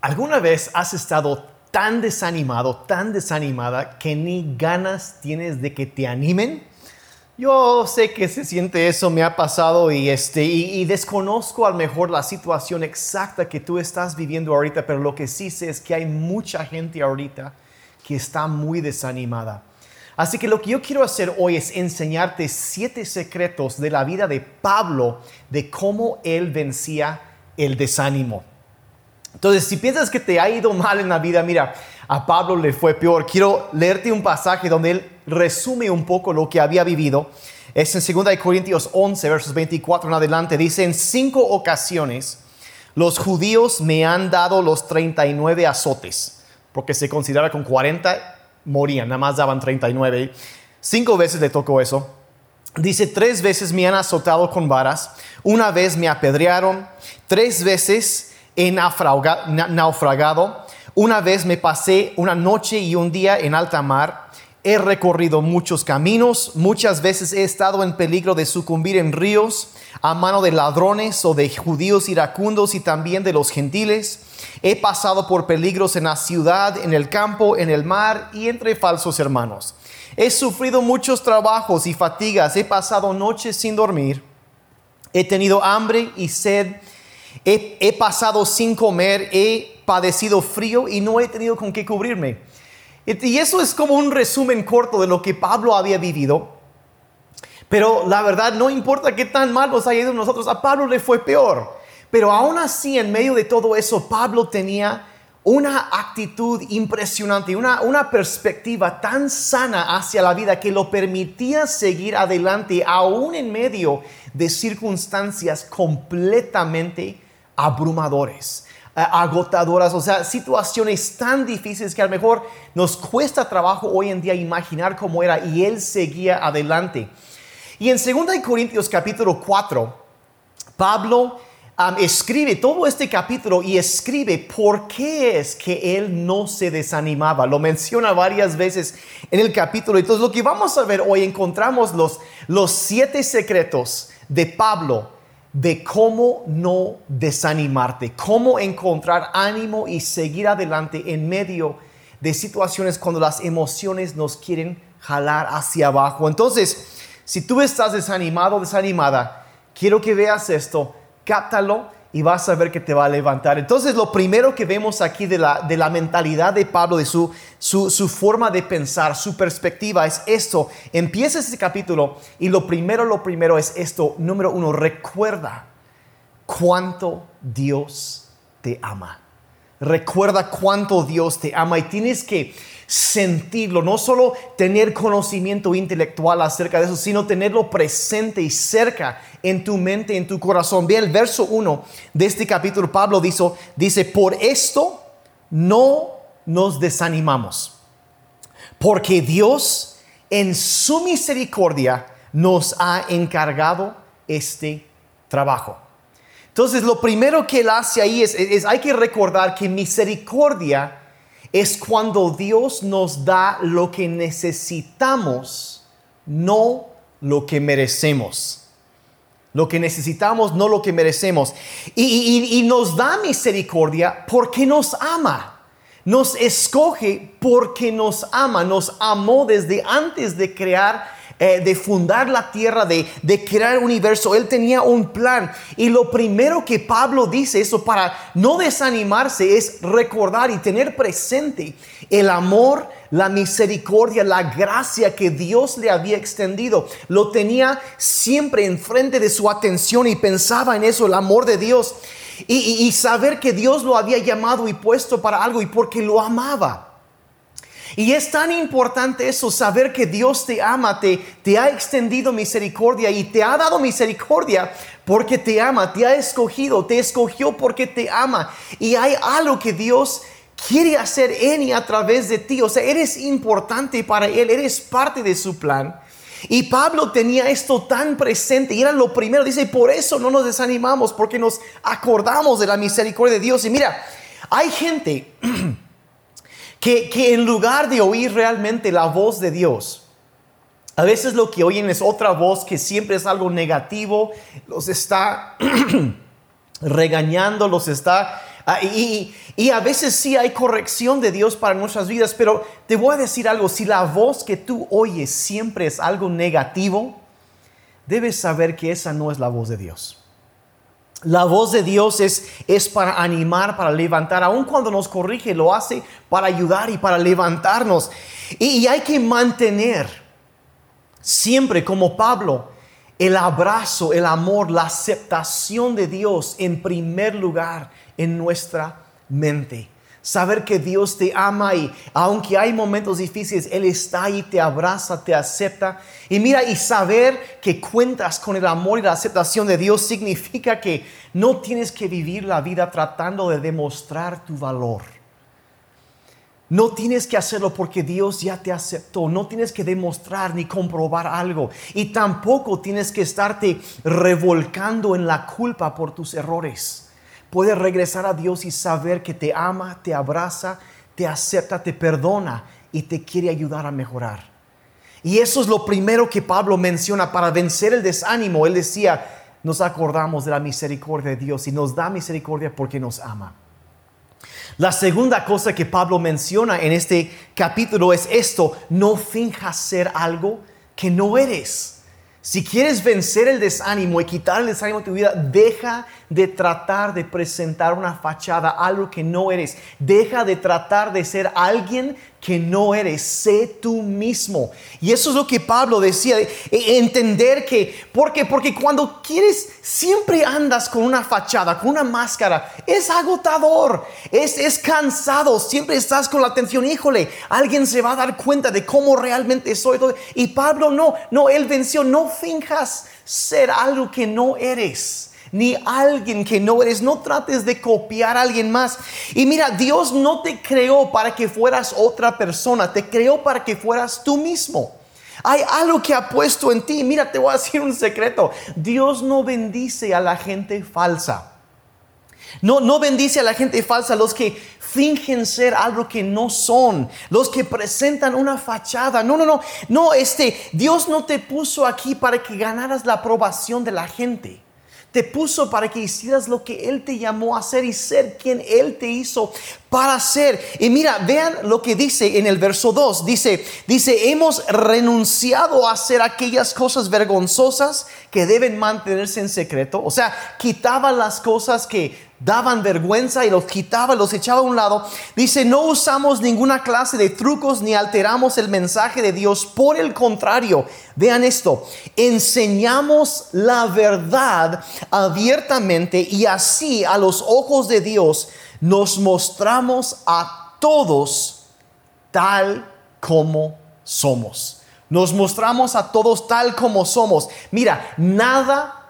¿Alguna vez has estado tan desanimado, tan desanimada, que ni ganas tienes de que te animen? Yo sé que se siente eso, me ha pasado y, este, y, desconozco a lo mejor la situación exacta que tú estás viviendo ahorita, pero lo que sí sé es que hay mucha gente ahorita que está muy desanimada. Así que lo que yo quiero hacer hoy es enseñarte siete secretos de la vida de Pablo, de cómo él vencía el desánimo. Entonces, si piensas que te ha ido mal en la vida, mira, a Pablo le fue peor. Quiero leerte un pasaje donde él resume un poco lo que había vivido. Es en 2 Corintios 11, versos 24 en adelante. Dice, en cinco ocasiones los judíos me han dado los 39 azotes, porque se considera con 40 morían, nada más daban 39. Cinco veces le tocó eso. Dice, tres veces me han azotado con varas, una vez me apedrearon, tres veces he naufragado. Una vez me pasé una noche y un día en alta mar. He recorrido muchos caminos, muchas veces he estado en peligro de sucumbir en ríos a mano de ladrones o de judíos iracundos y también de los gentiles. He pasado por peligros en la ciudad, en el campo, en el mar y entre falsos hermanos. He sufrido muchos trabajos y fatigas, he pasado noches sin dormir. He tenido hambre y sed He, pasado sin comer, he padecido frío y no he tenido con qué cubrirme. Y eso es como un resumen corto de lo que Pablo había vivido. Pero la verdad, no importa qué tan mal nos haya ido nosotros, a Pablo le fue peor. Pero aún así, en medio de todo eso, Pablo tenía una actitud impresionante, una, una perspectiva tan sana hacia la vida que lo permitía seguir adelante, aún en medio de circunstancias completamente abrumadores, eh, agotadoras, o sea, situaciones tan difíciles que a lo mejor nos cuesta trabajo hoy en día imaginar cómo era y él seguía adelante. Y en 2 Corintios capítulo 4, Pablo escribe todo este capítulo y escribe por qué es que él no se desanimaba. Lo menciona varias veces en el capítulo. Entonces lo que vamos a ver hoy encontramos los, los siete secretos de Pablo de cómo no desanimarte, cómo encontrar ánimo y seguir adelante en medio de situaciones cuando las emociones nos quieren jalar hacia abajo. Entonces, si tú estás desanimado o desanimada, quiero que veas esto, cáptalo y vas a ver que te va a levantar. Entonces, lo primero que vemos aquí de la, de la mentalidad de Pablo, de su, su, su, forma de pensar, su perspectiva, es esto. Empieza este capítulo y lo primero, lo primero es esto. Número uno, recuerda cuánto Dios te ama. Recuerda cuánto Dios te ama y tienes que sentirlo, no solo tener conocimiento intelectual acerca de eso, sino tenerlo presente y cerca en tu mente, en tu corazón. Ve el verso 1 de este capítulo, Pablo dice, dice, por esto no nos desanimamos, porque Dios en su misericordia nos ha encargado este trabajo. Entonces, lo primero que él hace ahí es, es hay que recordar que misericordia es cuando Dios nos da lo que necesitamos, no lo que merecemos. Lo que necesitamos, no lo que merecemos. Y, nos da misericordia porque nos ama. Nos escoge porque nos ama. Nos amó desde antes de crear eh, de fundar la tierra, de, crear el universo. Él tenía un plan. Y lo primero que Pablo dice, eso para no desanimarse, es recordar y tener presente el amor, la misericordia, la gracia que Dios le había extendido. Lo tenía siempre enfrente de su atención y pensaba en eso, el amor de Dios. Y saber que Dios lo había llamado y puesto para algo y porque lo amaba. Y es tan importante eso, saber que Dios te ama, te, ha extendido misericordia y te ha dado misericordia porque te ama, te ha escogido, te escogió porque te ama. Y hay algo que Dios quiere hacer en y a través de ti. O sea, eres importante para Él, eres parte de su plan. Y Pablo tenía esto tan presente y era lo primero. Dice, por eso no nos desanimamos, porque nos acordamos de la misericordia de Dios. Y mira, hay gente que, que en lugar de oír realmente la voz de Dios, a veces lo que oyen es otra voz que siempre es algo negativo, los está regañando, los está... Ah, y, y, a veces sí hay corrección de Dios para nuestras vidas, pero te voy a decir algo, si la voz que tú oyes siempre es algo negativo, debes saber que esa no es la voz de Dios. La voz de Dios es, es para animar, para levantar, aun cuando nos corrige, lo hace para ayudar y para levantarnos. Y, hay que mantener siempre como Pablo el abrazo, el amor, la aceptación de Dios en primer lugar en nuestra mente. Saber que Dios te ama y aunque hay momentos difíciles, Él está ahí, te abraza, te acepta. Y mira, y saber que cuentas con el amor y la aceptación de Dios significa que no tienes que vivir la vida tratando de demostrar tu valor. No tienes que hacerlo porque Dios ya te aceptó. No tienes que demostrar ni comprobar algo. Y tampoco tienes que estarte revolcando en la culpa por tus errores puedes regresar a Dios y saber que te ama, te abraza, te acepta, te perdona y te quiere ayudar a mejorar. Y eso es lo primero que Pablo menciona para vencer el desánimo. Él decía, nos acordamos de la misericordia de Dios y nos da misericordia porque nos ama. La segunda cosa que Pablo menciona en este capítulo es esto, no finjas ser algo que no eres. Si quieres vencer el desánimo y quitar el desánimo de tu vida, deja de tratar de presentar una fachada, algo que no eres. Deja de tratar de ser alguien que no eres, sé tú mismo. Y eso es lo que Pablo decía, e, entender que, ¿por qué? Porque cuando quieres, siempre andas con una fachada, con una máscara, es agotador, es, es cansado, siempre estás con la atención, híjole, alguien se va a dar cuenta de cómo realmente soy. Y Pablo no, no, él venció, no finjas ser algo que no eres ni alguien que no eres. No trates de copiar a alguien más. Y mira, Dios no te creó para que fueras otra persona, te creó para que fueras tú mismo. Hay algo que ha puesto en ti. Mira, te voy a decir un secreto. Dios no bendice a la gente falsa. No, no bendice a la gente falsa, los que fingen ser algo que no son, los que presentan una fachada. No, no, no, no, este, Dios no te puso aquí para que ganaras la aprobación de la gente te puso para que hicieras lo que Él te llamó a hacer y ser quien Él te hizo para ser. Y mira, vean lo que dice en el verso 2. Dice, dice, hemos renunciado a hacer aquellas cosas vergonzosas que deben mantenerse en secreto. O sea, quitaba las cosas que daban vergüenza y los quitaba, los echaba a un lado. Dice, no usamos ninguna clase de trucos ni alteramos el mensaje de Dios. Por el contrario, vean esto, enseñamos la verdad abiertamente y así a los ojos de Dios nos mostramos a todos tal como somos. Nos mostramos a todos tal como somos. Mira, nada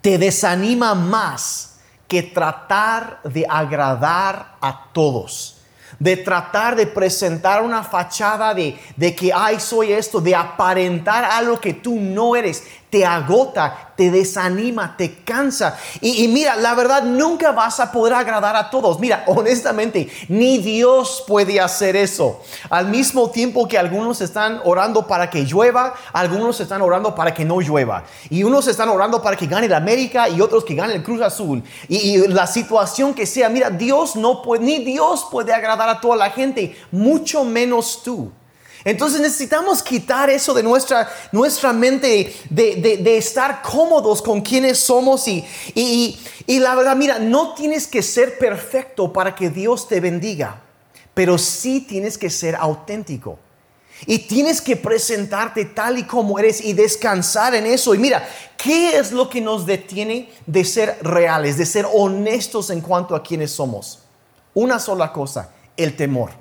te desanima más que tratar de agradar a todos, de tratar de presentar una fachada de, de que, ay, soy esto, de aparentar algo que tú no eres, te agota, te desanima, te cansa. Y, mira, la verdad, nunca vas a poder agradar a todos. Mira, honestamente, ni Dios puede hacer eso. Al mismo tiempo que algunos están orando para que llueva, algunos están orando para que no llueva. Y unos están orando para que gane el América y otros que gane el Cruz Azul. Y la situación que sea, mira, Dios no puede, ni Dios puede agradar a toda la gente, mucho menos tú. Entonces necesitamos quitar eso de nuestra, nuestra mente, de, estar cómodos con quienes somos y, y, la verdad, mira, no tienes que ser perfecto para que Dios te bendiga, pero sí tienes que ser auténtico. Y tienes que presentarte tal y como eres y descansar en eso. Y mira, ¿qué es lo que nos detiene de ser reales, de ser honestos en cuanto a quienes somos? Una sola cosa, el temor.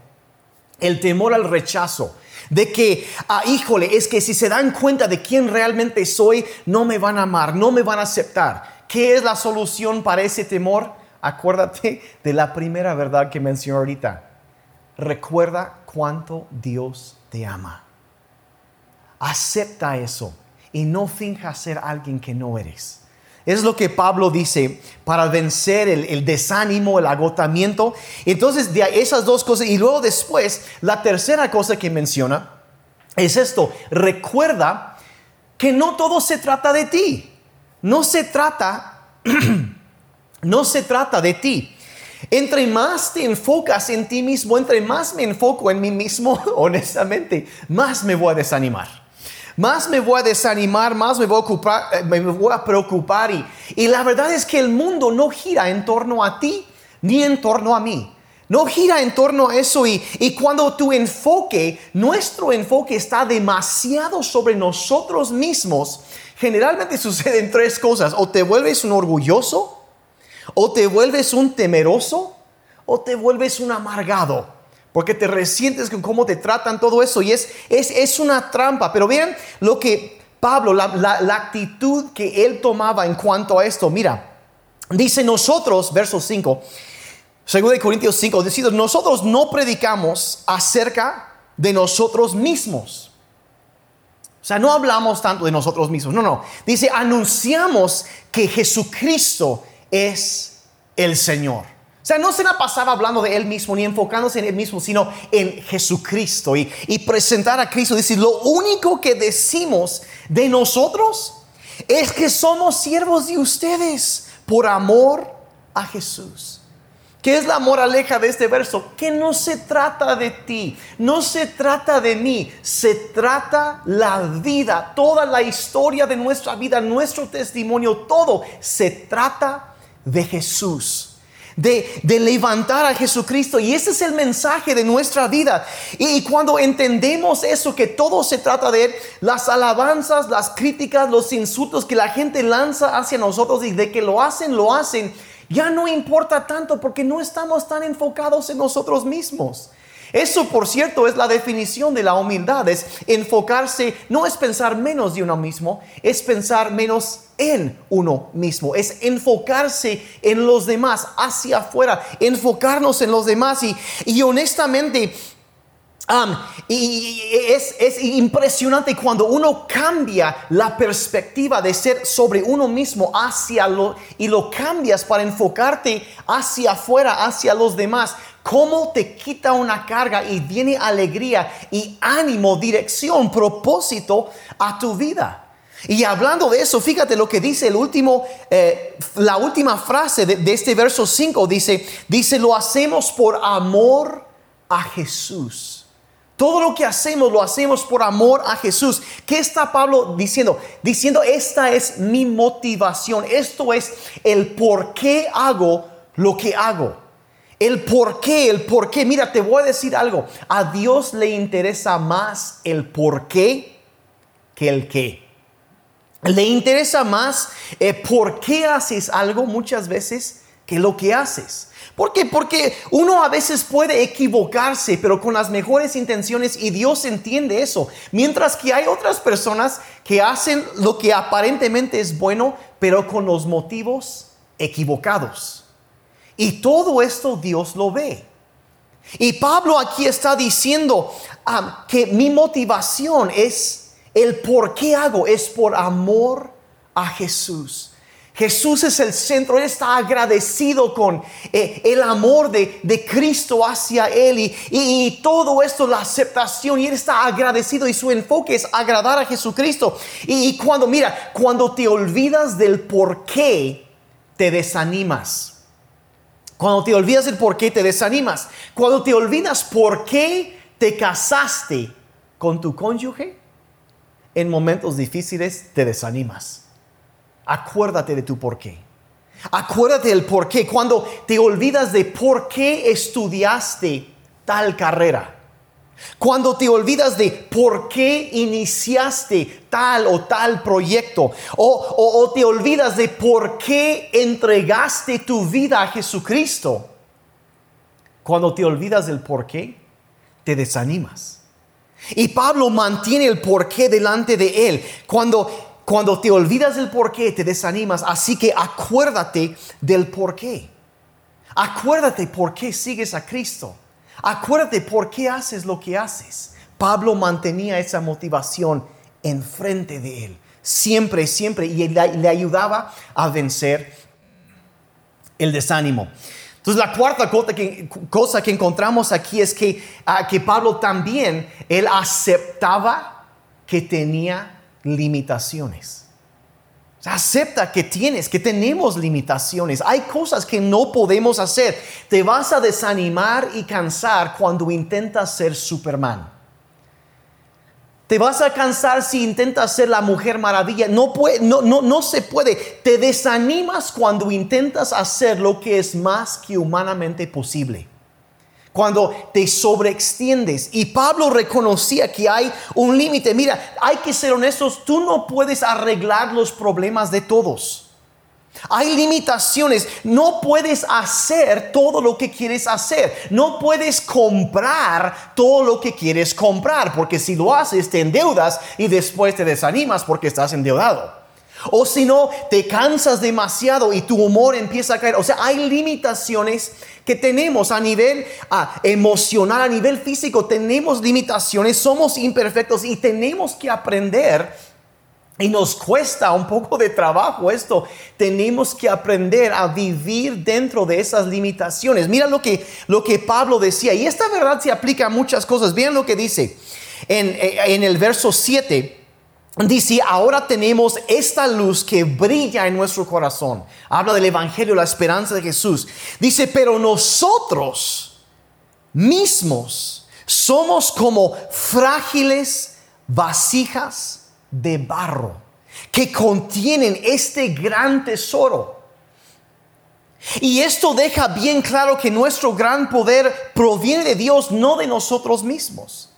El temor al rechazo de que, ah, híjole, es que si se dan cuenta de quién realmente soy, no me van a amar, no me van a aceptar. ¿Qué es la solución para ese temor? Acuérdate de la primera verdad que mencioné ahorita. Recuerda cuánto Dios te ama. Acepta eso y no finjas ser alguien que no eres. Es lo que Pablo dice para vencer el, desánimo, el agotamiento. Entonces, de esas dos cosas. Y luego después, la tercera cosa que menciona es esto. Recuerda que no todo se trata de ti. No se trata, no se trata de ti. Entre más te enfocas en ti mismo, entre más me enfoco en mí mismo, honestamente, más me voy a desanimar más me voy a desanimar, más me voy a, ocupar, eh, me voy a preocupar. Y, y la verdad es que el mundo no gira en torno a ti ni en torno a mí. No gira en torno a eso y, y, cuando tu enfoque, nuestro enfoque está demasiado sobre nosotros mismos, generalmente suceden tres cosas. O te vuelves un orgulloso, o te vuelves un temeroso, o te vuelves un amargado porque te resientes con cómo te tratan todo eso y es, es, es una trampa. Pero vean lo que Pablo, la, la, actitud que él tomaba en cuanto a esto. Mira, dice nosotros, verso 5, 2 Corintios 5, dice, nosotros no predicamos acerca de nosotros mismos. O sea, no hablamos tanto de nosotros mismos, no, no. Dice, anunciamos que Jesucristo es el Señor. O sea, no se la pasaba hablando de él mismo ni enfocándose en él mismo, sino en Jesucristo y, y presentar a Cristo. Decir, lo único que decimos de nosotros es que somos siervos de ustedes por amor a Jesús. ¿Qué es la moraleja de este verso? Que no se trata de ti, no se trata de mí, se trata la vida, toda la historia de nuestra vida, nuestro testimonio, todo se trata de Jesús de, levantar a Jesucristo. Y ese es el mensaje de nuestra vida. Y, cuando entendemos eso, que todo se trata de las alabanzas, las críticas, los insultos que la gente lanza hacia nosotros y de que lo hacen, lo hacen, ya no importa tanto porque no estamos tan enfocados en nosotros mismos. Eso, por cierto, es la definición de la humildad. Es enfocarse, no es pensar menos de uno mismo, es pensar menos en uno mismo. Es enfocarse en los demás, hacia afuera, enfocarnos en los demás. Y, y honestamente, y es, es, impresionante cuando uno cambia la perspectiva de ser sobre uno mismo hacia lo y lo cambias para enfocarte hacia afuera, hacia los demás. Cómo te quita una carga y viene alegría y ánimo, dirección, propósito a tu vida. Y hablando de eso, fíjate lo que dice el último, eh, la última frase de, de este verso 5, dice, dice, lo hacemos por amor a Jesús. Todo lo que hacemos lo hacemos por amor a Jesús. ¿Qué está Pablo diciendo? Diciendo, esta es mi motivación. Esto es el por qué hago lo que hago. El por qué, el por qué. Mira, te voy a decir algo. A Dios le interesa más el por qué que el qué. Le interesa más eh, por qué haces algo muchas veces que lo que haces. ¿Por qué? Porque uno a veces puede equivocarse, pero con las mejores intenciones y Dios entiende eso. Mientras que hay otras personas que hacen lo que aparentemente es bueno, pero con los motivos equivocados. Y todo esto Dios lo ve. Y Pablo aquí está diciendo ah, que mi motivación es el por qué hago, es por amor a Jesús. Jesús es el centro, Él está agradecido con eh, el amor de, Cristo hacia Él y, todo esto, la aceptación, y Él está agradecido y su enfoque es agradar a Jesucristo. Y, y cuando, mira, cuando te olvidas del por qué, te desanimas. Cuando te olvidas del por qué, te desanimas. Cuando te olvidas por qué te casaste con tu cónyuge, en momentos difíciles te desanimas acuérdate de tu por qué. Acuérdate del por qué. Cuando te olvidas de por qué estudiaste tal carrera. Cuando te olvidas de por qué iniciaste tal o tal proyecto. O, te olvidas de por qué entregaste tu vida a Jesucristo. Cuando te olvidas del por qué, te desanimas. Y Pablo mantiene el por qué delante de él. Cuando cuando te olvidas del por qué, te desanimas. Así que acuérdate del por qué. Acuérdate por qué sigues a Cristo. Acuérdate por qué haces lo que haces. Pablo mantenía esa motivación enfrente de él, Siempre, siempre. Y le, ayudaba a vencer el desánimo. Entonces la cuarta cosa que, encontramos aquí es que, ah, que Pablo también, él aceptaba que tenía limitaciones. acepta que tienes, que tenemos limitaciones. Hay cosas que no podemos hacer. Te vas a desanimar y cansar cuando intentas ser Superman. Te vas a cansar si intentas ser la mujer maravilla. No, puede, no, no, no se puede. Te desanimas cuando intentas hacer lo que es más que humanamente posible cuando te sobreextiendes. Y Pablo reconocía que hay un límite. Mira, hay que ser honestos, tú no puedes arreglar los problemas de todos. Hay limitaciones, no puedes hacer todo lo que quieres hacer, no puedes comprar todo lo que quieres comprar, porque si lo haces te endeudas y después te desanimas porque estás endeudado. O si no, te cansas demasiado y tu humor empieza a caer. O sea, hay limitaciones que tenemos a nivel emocional, a nivel físico. Tenemos limitaciones, somos imperfectos y tenemos que aprender. Y nos cuesta un poco de trabajo esto. Tenemos que aprender a vivir dentro de esas limitaciones. Mira lo que, lo que Pablo decía. Y esta verdad se aplica a muchas cosas. Vean lo que dice en, en el verso 7 dice, ahora tenemos esta luz que brilla en nuestro corazón. Habla del Evangelio, la esperanza de Jesús. Dice, pero nosotros mismos somos como frágiles vasijas de barro que contienen este gran tesoro. Y esto deja bien claro que nuestro gran poder proviene de Dios, no de nosotros mismos.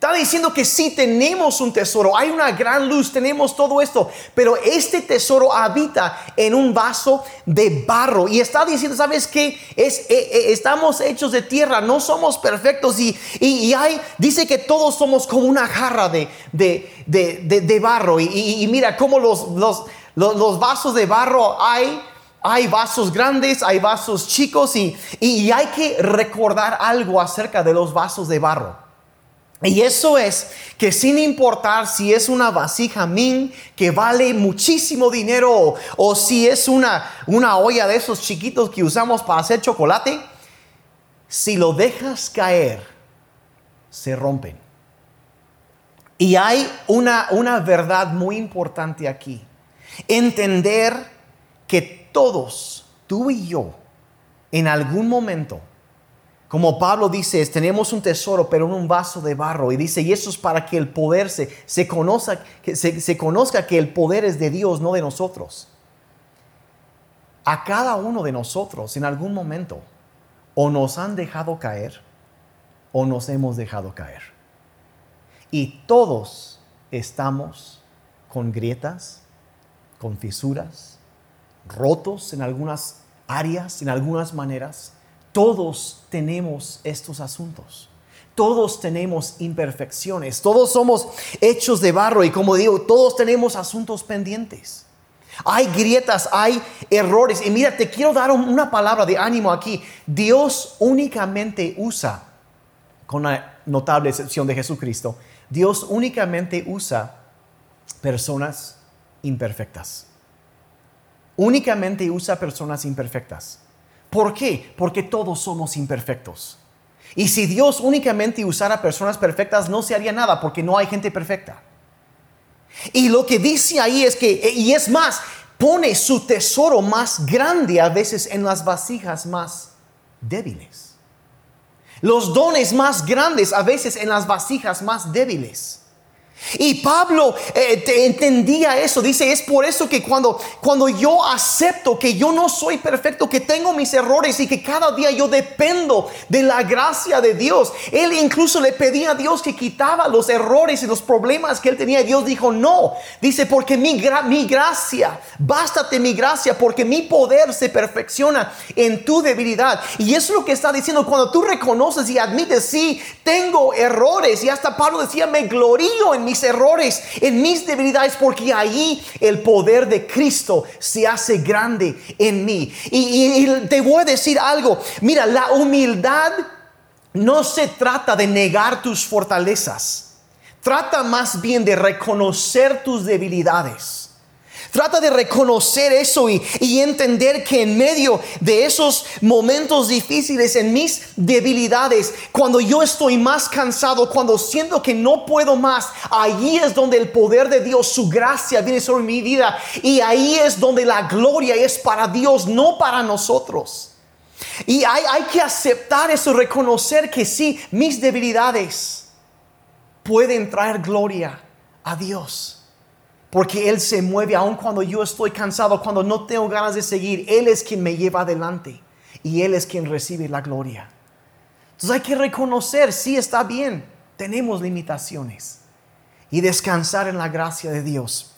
Está diciendo que sí tenemos un tesoro, hay una gran luz, tenemos todo esto, pero este tesoro habita en un vaso de barro. Y está diciendo, ¿sabes qué? Es, eh, eh, estamos hechos de tierra, no somos perfectos. Y, y, hay, dice que todos somos como una jarra de, de, barro. Y, mira cómo los, los, los, vasos de barro hay hay vasos grandes, hay vasos chicos y, y, hay que recordar algo acerca de los vasos de barro. Y eso es que sin importar si es una vasija min que vale muchísimo dinero o, si es una, una olla de esos chiquitos que usamos para hacer chocolate, si lo dejas caer, se rompen. Y hay una, una verdad muy importante aquí. Entender que todos, tú y yo, en algún momento, como Pablo dice, tenemos un tesoro, pero en un vaso de barro. Y dice, y eso es para que el poder se, se, conozca, que se, conozca que el poder es de Dios, no de nosotros. A cada uno de nosotros, en algún momento, o nos han dejado caer, o nos hemos dejado caer. Y todos estamos con grietas, con fisuras, rotos en algunas áreas, en algunas maneras todos tenemos estos asuntos. Todos tenemos imperfecciones. Todos somos hechos de barro y como digo, todos tenemos asuntos pendientes. Hay grietas, hay errores. Y mira, te quiero dar una palabra de ánimo aquí. Dios únicamente usa, con la notable excepción de Jesucristo, Dios únicamente usa personas imperfectas. Únicamente usa personas imperfectas. ¿Por qué? Porque todos somos imperfectos. Y si Dios únicamente usara personas perfectas, no se haría nada porque no hay gente perfecta. Y lo que dice ahí es que, y es más, pone su tesoro más grande a veces en las vasijas más débiles. Los dones más grandes a veces en las vasijas más débiles. Y Pablo eh, entendía eso. Dice, es por eso que cuando, cuando yo acepto que yo no soy perfecto, que tengo mis errores y que cada día yo dependo de la gracia de Dios. Él incluso le pedía a Dios que quitaba los errores y los problemas que él tenía. Y Dios dijo, no. Dice, porque mi, mi gracia, bástate mi gracia, porque mi poder se perfecciona en tu debilidad. Y eso es lo que está diciendo cuando tú reconoces y admites, sí, tengo errores. Y hasta Pablo decía, me glorío en mi mis errores, en mis debilidades, porque ahí el poder de Cristo se hace grande en mí. Y, te voy a decir algo, mira, la humildad no se trata de negar tus fortalezas. Trata más bien de reconocer tus debilidades. Trata de reconocer eso y, entender que en medio de esos momentos difíciles, en mis debilidades, cuando yo estoy más cansado, cuando siento que no puedo más, allí es donde el poder de Dios, su gracia viene sobre mi vida. Y ahí es donde la gloria es para Dios, no para nosotros. Y hay, hay que aceptar eso, reconocer que sí, mis debilidades pueden traer gloria a Dios. Porque Él se mueve aun cuando yo estoy cansado, cuando no tengo ganas de seguir. Él es quien me lleva adelante y Él es quien recibe la gloria. Entonces hay que reconocer, sí está bien, tenemos limitaciones y descansar en la gracia de Dios.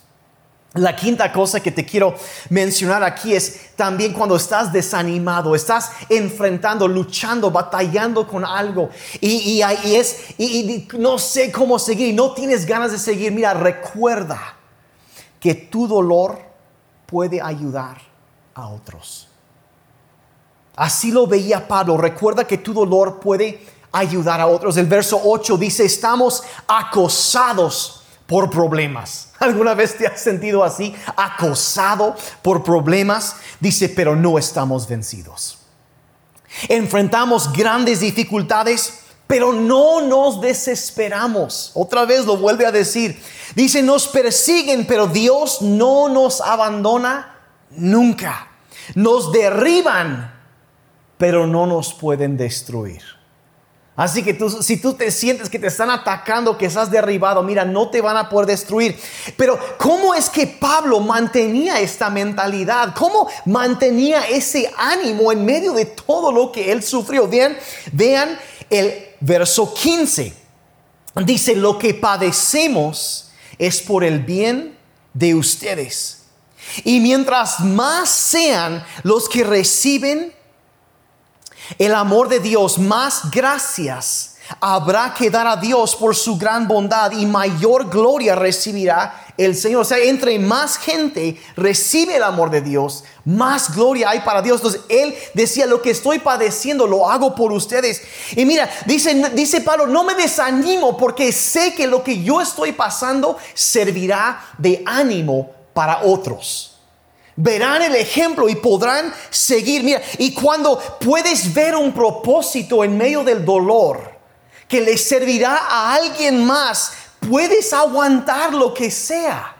La quinta cosa que te quiero mencionar aquí es también cuando estás desanimado, estás enfrentando, luchando, batallando con algo y, y, es, y no sé cómo seguir y no tienes ganas de seguir. Mira, recuerda que tu dolor puede ayudar a otros. Así lo veía Pablo. Recuerda que tu dolor puede ayudar a otros. El verso 8 dice, estamos acosados por problemas. ¿Alguna vez te has sentido así? Acosado por problemas. Dice, pero no estamos vencidos. Enfrentamos grandes dificultades, pero no nos desesperamos. Otra vez lo vuelve a decir. Dice, nos persiguen, pero Dios no nos abandona nunca. Nos derriban, pero no nos pueden destruir. Así que tú, si tú te sientes que te están atacando, que estás derribado, mira, no te van a poder destruir. Pero ¿cómo es que Pablo mantenía esta mentalidad? ¿Cómo mantenía ese ánimo en medio de todo lo que él sufrió? Vean, vean el verso 15. Dice, lo que padecemos es por el bien de ustedes. Y mientras más sean los que reciben el amor de Dios, más gracias habrá que dar a Dios por su gran bondad y mayor gloria recibirá el Señor. O sea, entre más gente recibe el amor de Dios, más gloria hay para Dios. Entonces, Él decía, lo que estoy padeciendo lo hago por ustedes. Y mira, dice, dice Pablo, no me desanimo porque sé que lo que yo estoy pasando servirá de ánimo para otros verán el ejemplo y podrán seguir. Mira, y cuando puedes ver un propósito en medio del dolor, que le servirá a alguien más, puedes aguantar lo que sea.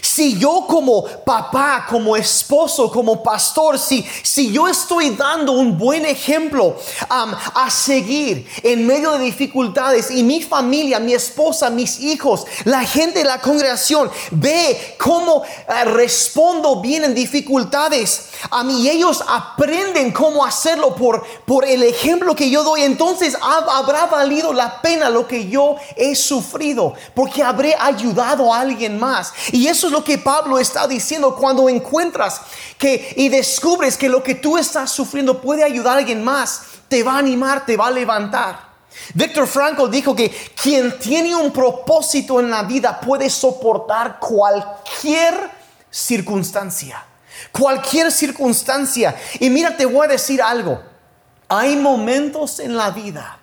Si yo como papá, como esposo, como pastor, si, si yo estoy dando un buen ejemplo a seguir en medio de dificultades y mi familia, mi esposa, mis hijos, la gente de la congregación ve cómo eh, respondo bien en dificultades a mí ellos aprenden cómo hacerlo por, por el ejemplo que yo doy, entonces habrá valido la pena lo que yo he sufrido porque habré ayudado a alguien más. Y eso es lo que Pablo está diciendo cuando encuentras que y descubres que lo que tú estás sufriendo puede ayudar a alguien más, te va a animar, te va a levantar. Víctor Franco dijo que quien tiene un propósito en la vida puede soportar cualquier circunstancia, cualquier circunstancia. Y mira, te voy a decir algo. Hay momentos en la vida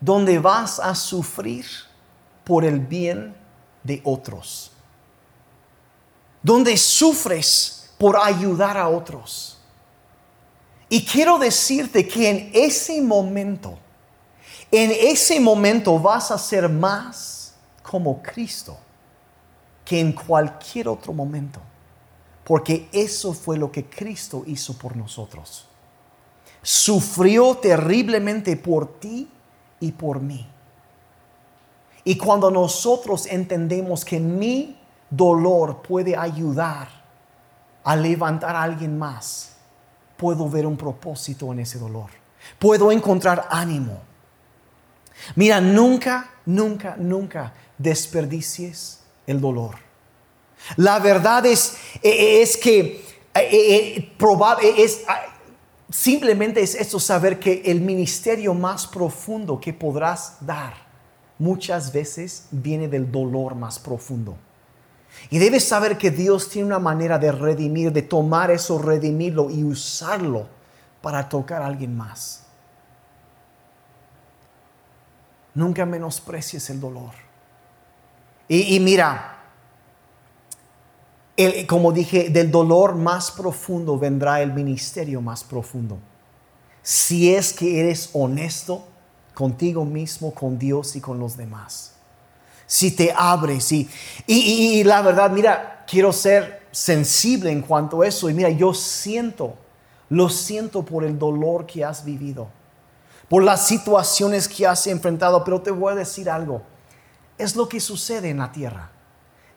donde vas a sufrir por el bien de otros donde sufres por ayudar a otros. Y quiero decirte que en ese momento, en ese momento vas a ser más como Cristo que en cualquier otro momento. Porque eso fue lo que Cristo hizo por nosotros. Sufrió terriblemente por ti y por mí. Y cuando nosotros entendemos que mi dolor puede ayudar a levantar a alguien más, puedo ver un propósito en ese dolor. Puedo encontrar ánimo. Mira, nunca, nunca, nunca desperdicies el dolor. La verdad es, e, e, es que e, es, simplemente es esto, saber que el ministerio más profundo que podrás dar muchas veces viene del dolor más profundo. Y debes saber que Dios tiene una manera de redimir, de tomar eso, redimirlo y usarlo para tocar a alguien más. Nunca menosprecies el dolor. Y, mira, como dije, del dolor más profundo vendrá el ministerio más profundo. Si es que eres honesto contigo mismo, con Dios y con los demás. Si te abres y, y la verdad, mira, quiero ser sensible en cuanto a eso. Y mira, yo siento, lo siento por el dolor que has vivido, por las situaciones que has enfrentado, pero te voy a decir algo es lo que sucede en la tierra.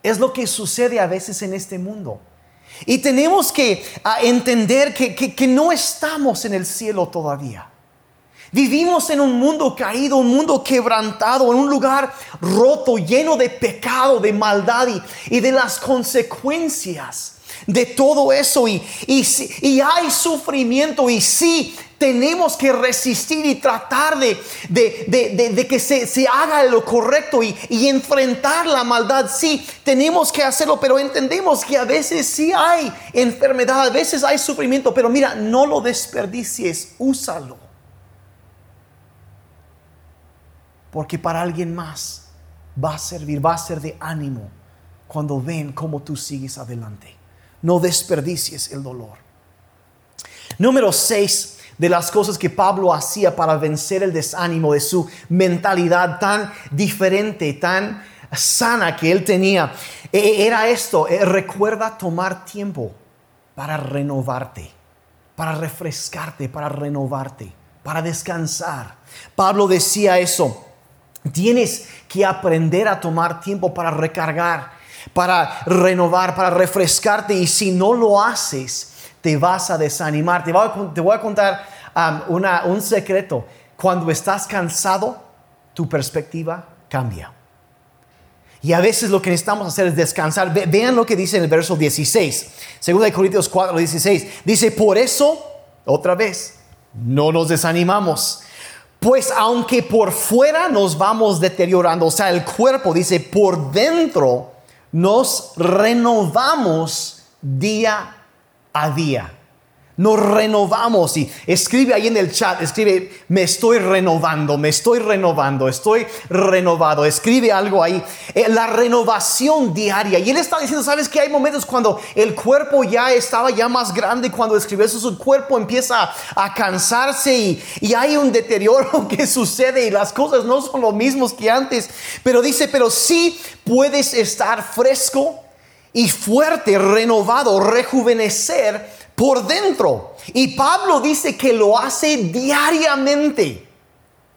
Es lo que sucede a veces en este mundo. Y tenemos que ah, entender que, que, no estamos en el cielo todavía. Vivimos en un mundo caído, un mundo quebrantado, en un lugar roto, lleno de pecado, de maldad y, de las consecuencias de todo eso. Y, y, y hay sufrimiento y sí, tenemos que resistir y tratar de, de, que se, haga lo correcto y, y, enfrentar la maldad. Sí, tenemos que hacerlo, pero entendemos que a veces sí hay enfermedad, a veces hay sufrimiento, pero mira, no lo desperdicies, úsalo. Porque para alguien más va a servir, va a ser de ánimo cuando ven cómo tú sigues adelante. No desperdicies el dolor. Número 6 de las cosas que Pablo hacía para vencer el desánimo de su mentalidad tan diferente, tan sana que él tenía, e, e, era esto, e, recuerda tomar tiempo para renovarte, para refrescarte, para renovarte, para descansar. Pablo decía eso, tienes que aprender a tomar tiempo para recargar, para renovar, para refrescarte y si no lo haces, te vas a desanimar. Te voy a, contar um, un secreto. Cuando estás cansado, tu perspectiva cambia. Y a veces lo que necesitamos hacer es descansar. vean lo que dice en el verso 16. Segundo de Corintios 4, 16. Dice, por eso, otra vez, no nos desanimamos. Pues aunque por fuera nos vamos deteriorando, o sea, el cuerpo dice, por dentro nos renovamos día a día. Nos renovamos y escribe ahí en el chat, escribe, me estoy renovando, me estoy renovando, estoy renovado. Escribe algo ahí. Eh, la renovación diaria. Y él está diciendo, ¿sabes que hay momentos cuando el cuerpo ya estaba ya más grande? Cuando escribe eso, su cuerpo empieza a cansarse y, y hay un deterioro que sucede y las cosas no son lo mismos que antes. Pero dice, pero sí puedes estar fresco y fuerte, renovado, rejuvenecer por dentro. Y Pablo dice que lo hace diariamente.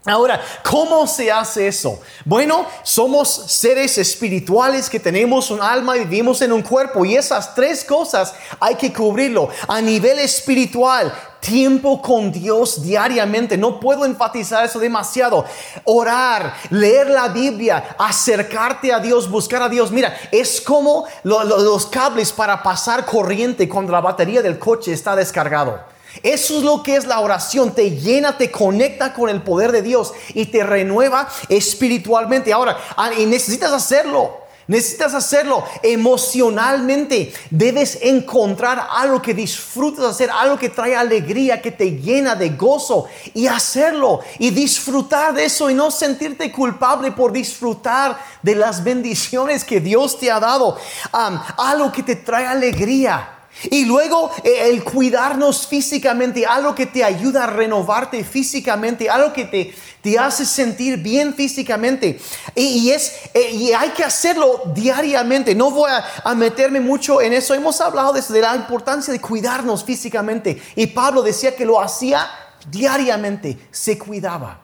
Ahora, ¿cómo se hace eso? Bueno, somos seres espirituales que tenemos un alma y vivimos en un cuerpo y esas tres cosas hay que cubrirlo. A nivel espiritual, tiempo con Dios diariamente. No puedo enfatizar eso demasiado. Orar, leer la Biblia, acercarte a Dios, buscar a Dios. Mira, es como los cables para pasar corriente cuando la batería del coche está descargado. Eso es lo que es la oración. Te llena, te conecta con el poder de Dios y te renueva espiritualmente. Ahora, ah, y necesitas hacerlo. Necesitas hacerlo emocionalmente. Debes encontrar algo que disfrutas hacer, algo que trae alegría, que te llena de gozo y hacerlo y disfrutar de eso y no sentirte culpable por disfrutar de las bendiciones que Dios te ha dado. algo que te trae alegría. Y luego eh, el cuidarnos físicamente, algo que te ayuda a renovarte físicamente, algo que te, te hace sentir bien físicamente. Y, es, eh, y hay que hacerlo diariamente. No voy a, meterme mucho en eso. Hemos hablado de, la importancia de cuidarnos físicamente. Y Pablo decía que lo hacía diariamente, se cuidaba.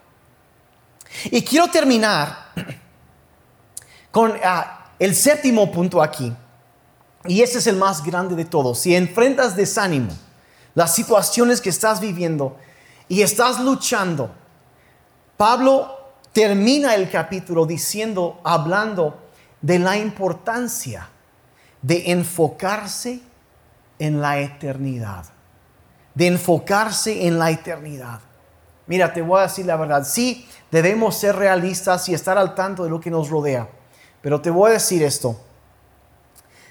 Y quiero terminar con ah, el séptimo punto aquí. Y ese es el más grande de todos. Si enfrentas desánimo, las situaciones que estás viviendo y estás luchando, Pablo termina el capítulo diciendo, hablando de la importancia de enfocarse en la eternidad. De enfocarse en la eternidad. Mira, te voy a decir la verdad. Sí, debemos ser realistas y estar al tanto de lo que nos rodea. Pero te voy a decir esto.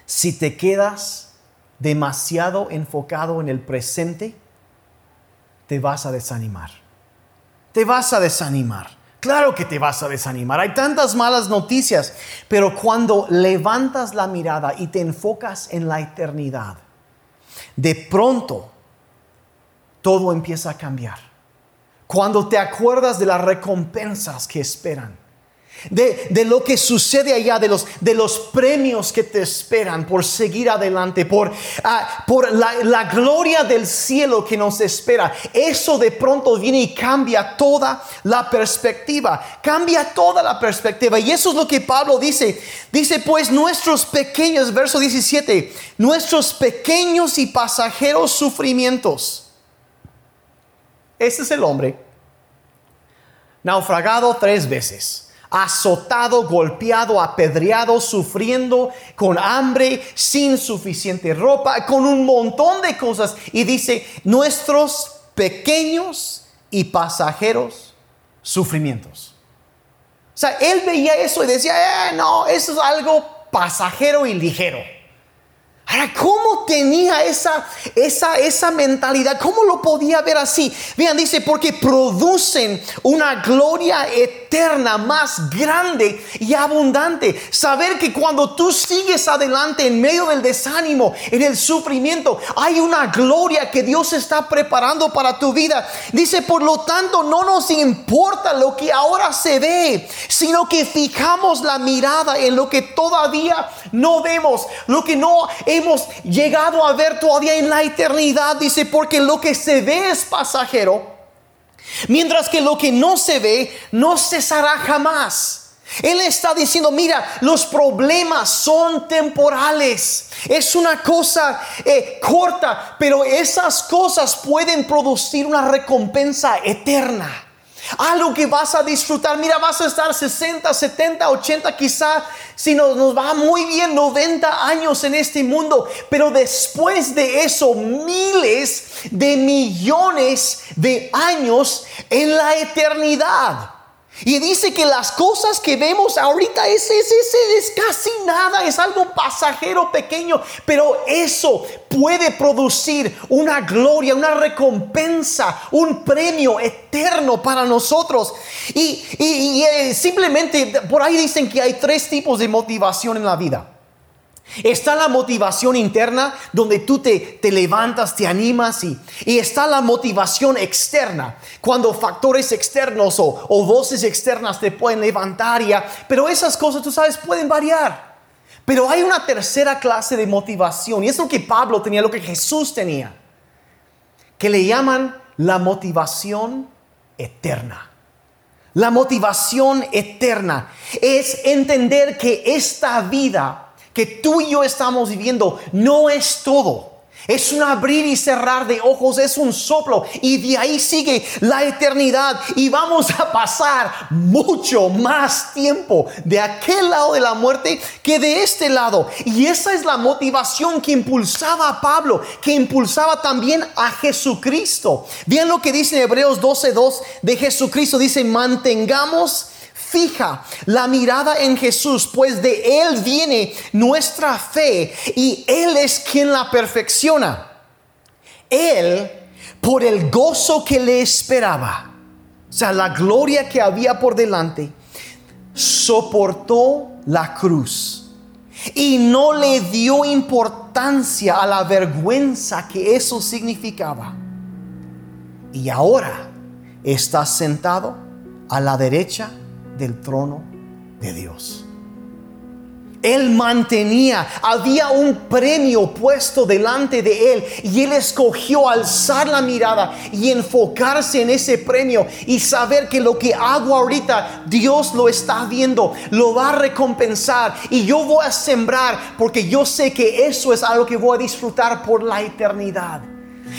Si te quedas demasiado enfocado en el presente, te vas a desanimar. Te vas a desanimar. Claro que te vas a desanimar. Hay tantas malas noticias. Pero cuando levantas la mirada y te enfocas en la eternidad, de pronto todo empieza a cambiar. Cuando te acuerdas de las recompensas que esperan de, lo que sucede allá, de los, de los premios que te esperan por seguir adelante, por, ah, por la, la, gloria del cielo que nos espera. Eso de pronto viene y cambia toda la perspectiva, cambia toda la perspectiva. Y eso es lo que Pablo dice. Dice pues nuestros pequeños, verso 17, nuestros pequeños y pasajeros sufrimientos. Ese es el hombre, naufragado tres veces azotado, golpeado, apedreado, sufriendo, con hambre, sin suficiente ropa, con un montón de cosas. Y dice, nuestros pequeños y pasajeros sufrimientos. O sea, él veía eso y decía, eh, no, eso es algo pasajero y ligero. Ahora, ¿cómo tenía esa, esa, esa mentalidad? ¿Cómo lo podía ver así? Vean, dice, porque producen una gloria eterna más grande y abundante. Saber que cuando tú sigues adelante en medio del desánimo, en el sufrimiento, hay una gloria que Dios está preparando para tu vida. Dice, por lo tanto, no nos importa lo que ahora se ve, sino que fijamos la mirada en lo que todavía no vemos, lo que no hemos llegado a ver todavía en la eternidad. Dice, porque lo que se ve es pasajero, mientras que lo que no se ve no cesará jamás. Él está diciendo, mira, los problemas son temporales. Es una cosa eh, corta, pero esas cosas pueden producir una recompensa eterna. Algo que vas a disfrutar. Mira, vas a estar 60, 70, 80, quizá si nos, nos, va muy bien 90 años en este mundo. Pero después de eso, miles de millones de años en la eternidad. Y dice que las cosas que vemos ahorita es, es, es, casi nada, es algo pasajero pequeño, pero eso puede producir una gloria, una recompensa, un premio eterno para nosotros. Y, y eh, simplemente por ahí dicen que hay tres tipos de motivación en la vida. Está la motivación interna donde tú te, levantas, te animas y, y, está la motivación externa cuando factores externos o, voces externas te pueden levantar. Pero esas cosas, tú sabes, pueden variar. Pero hay una tercera clase de motivación y es lo que Pablo tenía, lo que Jesús tenía, que le llaman la motivación eterna. La motivación eterna es entender que esta vida que tú y yo estamos viviendo no es todo. Es un abrir y cerrar de ojos, es un soplo y de ahí sigue la eternidad y vamos a pasar mucho más tiempo de aquel lado de la muerte que de este lado. Y esa es la motivación que impulsaba a Pablo, que impulsaba también a Jesucristo. Vean lo que dice en Hebreos 12:2 de Jesucristo, dice, mantengamos fija la mirada en Jesús, pues de Él viene nuestra fe y Él es quien la perfecciona. Él, por el gozo que le esperaba, o sea, la gloria que había por delante, soportó la cruz y no le dio importancia a la vergüenza que eso significaba. Y ahora está sentado a la derecha del trono de Dios. Él mantenía, había un premio puesto delante de él y él escogió alzar la mirada y enfocarse en ese premio y saber que lo que hago ahorita Dios lo está viendo, lo va a recompensar y yo voy a sembrar porque yo sé que eso es algo que voy a disfrutar por la eternidad.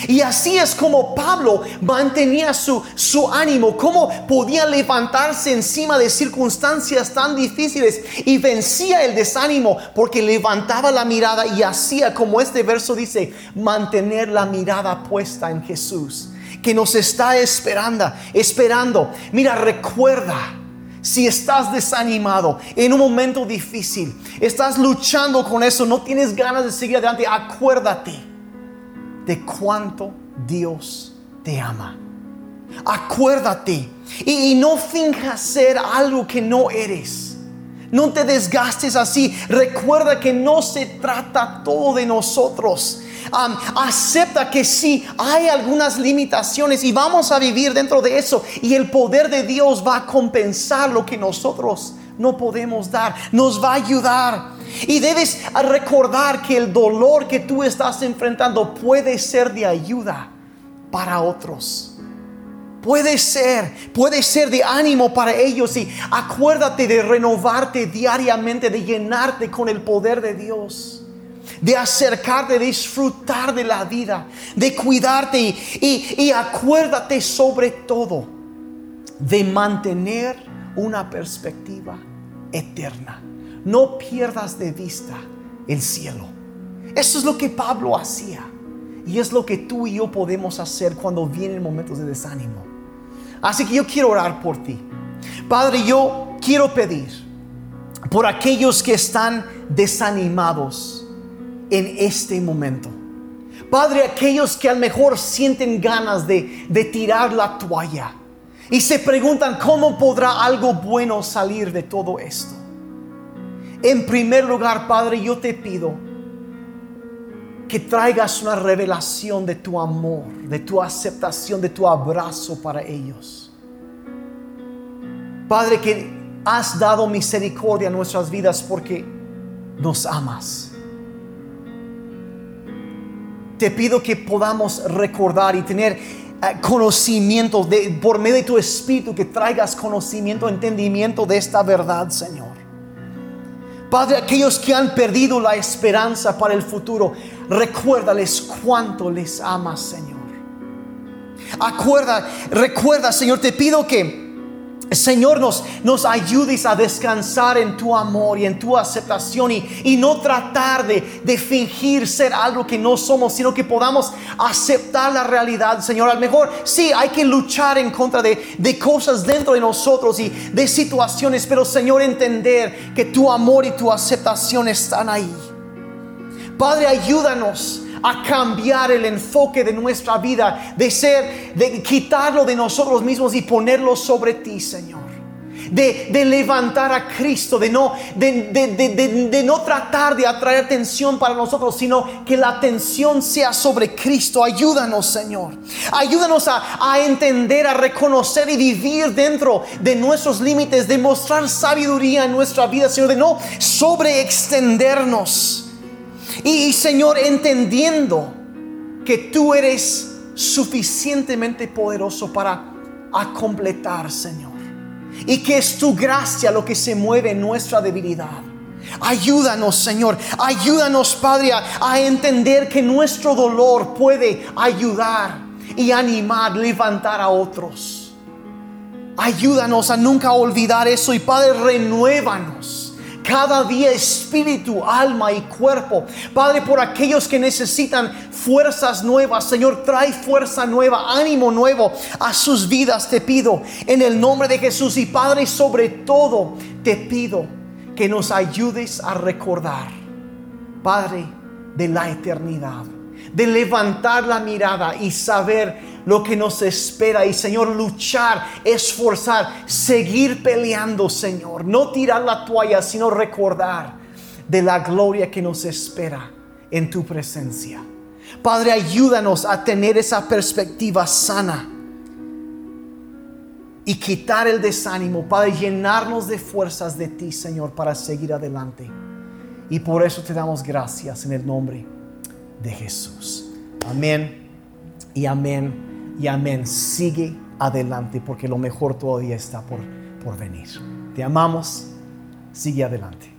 Y así es como Pablo mantenía su, su ánimo, cómo podía levantarse encima de circunstancias tan difíciles y vencía el desánimo porque levantaba la mirada y hacía, como este verso dice, mantener la mirada puesta en Jesús, que nos está esperando, esperando. Mira, recuerda. Si estás desanimado en un momento difícil, estás luchando con eso, no tienes ganas de seguir adelante, acuérdate de cuánto Dios te ama. Acuérdate y, no finjas ser algo que no eres. No te desgastes así. Recuerda que no se trata todo de nosotros acepta que sí, hay algunas limitaciones y vamos a vivir dentro de eso. Y el poder de Dios va a compensar lo que nosotros no podemos dar. Nos va a ayudar. Y debes recordar que el dolor que tú estás enfrentando puede ser de ayuda para otros. Puede ser, puede ser de ánimo para ellos y acuérdate de renovarte diariamente, de llenarte con el poder de Dios de acercarte, de disfrutar de la vida, de cuidarte y, acuérdate sobre todo de mantener una perspectiva eterna. No pierdas de vista el cielo. Eso es lo que Pablo hacía. Y es lo que tú y yo podemos hacer cuando vienen momentos de desánimo. Así que yo quiero orar por ti. Padre, yo quiero pedir por aquellos que están desanimados en este momento. Padre, aquellos que a lo mejor sienten ganas de, de tirar la toalla y se preguntan cómo podrá algo bueno salir de todo esto. En primer lugar, Padre, yo te pido que traigas una revelación de tu amor, de tu aceptación, de tu abrazo para ellos. Padre, que has dado misericordia a nuestras vidas porque nos amas. Te pido que podamos recordar y tener eh, conocimiento por medio de tu espíritu, que traigas conocimiento, entendimiento de esta verdad, Señor. Padre, aquellos que han perdido la esperanza para el futuro, recuérdales cuánto les amas, Señor. Acuerda, recuerda, Señor, te pido que Señor, nos, nos ayudes a descansar en tu amor y en tu aceptación y, no tratar de, de, fingir ser algo que no somos, sino que podamos aceptar la realidad, Señor. A lo mejor sí hay que luchar en contra de, de cosas dentro de nosotros y de situaciones, pero Señor, entender que tu amor y tu aceptación están ahí. Padre, ayúdanos a cambiar el enfoque de nuestra vida, de ser, de quitarlo de nosotros mismos y ponerlo sobre ti, Señor. De, de, levantar a Cristo, de no, de, de, de, no tratar de atraer atención para nosotros, sino que la atención sea sobre Cristo. Ayúdanos, Señor. Ayúdanos a, a entender, a reconocer y vivir dentro de nuestros límites, de mostrar sabiduría en nuestra vida, Señor, de no sobreextendernos y, Señor, entendiendo que tú eres suficientemente poderoso para a completar, Señor. Y que es tu gracia lo que se mueve en nuestra debilidad. Ayúdanos, Señor. Ayúdanos, Padre, a, entender que nuestro dolor puede ayudar y animar, levantar a otros. Ayúdanos a nunca olvidar eso y Padre, renuévanos cada día espíritu, alma y cuerpo. Padre, por aquellos que necesitan fuerzas nuevas, Señor, trae fuerza nueva, ánimo nuevo a sus vidas, te pido, en el nombre de Jesús. Y Padre, sobre todo, te pido que nos ayudes a recordar, Padre, de la eternidad, de levantar la mirada y saber lo que nos espera y Señor, luchar, esforzar, seguir peleando, Señor. No tirar la toalla, sino recordar de la gloria que nos espera en tu presencia. Padre, ayúdanos a tener esa perspectiva sana y quitar el desánimo, Padre, llenarnos de fuerzas de ti, Señor, para seguir adelante. Y por eso te damos gracias en el nombre de Jesús. Amén y amén y amén. Sigue adelante porque lo mejor todavía está por, por venir. Te amamos. Sigue adelante.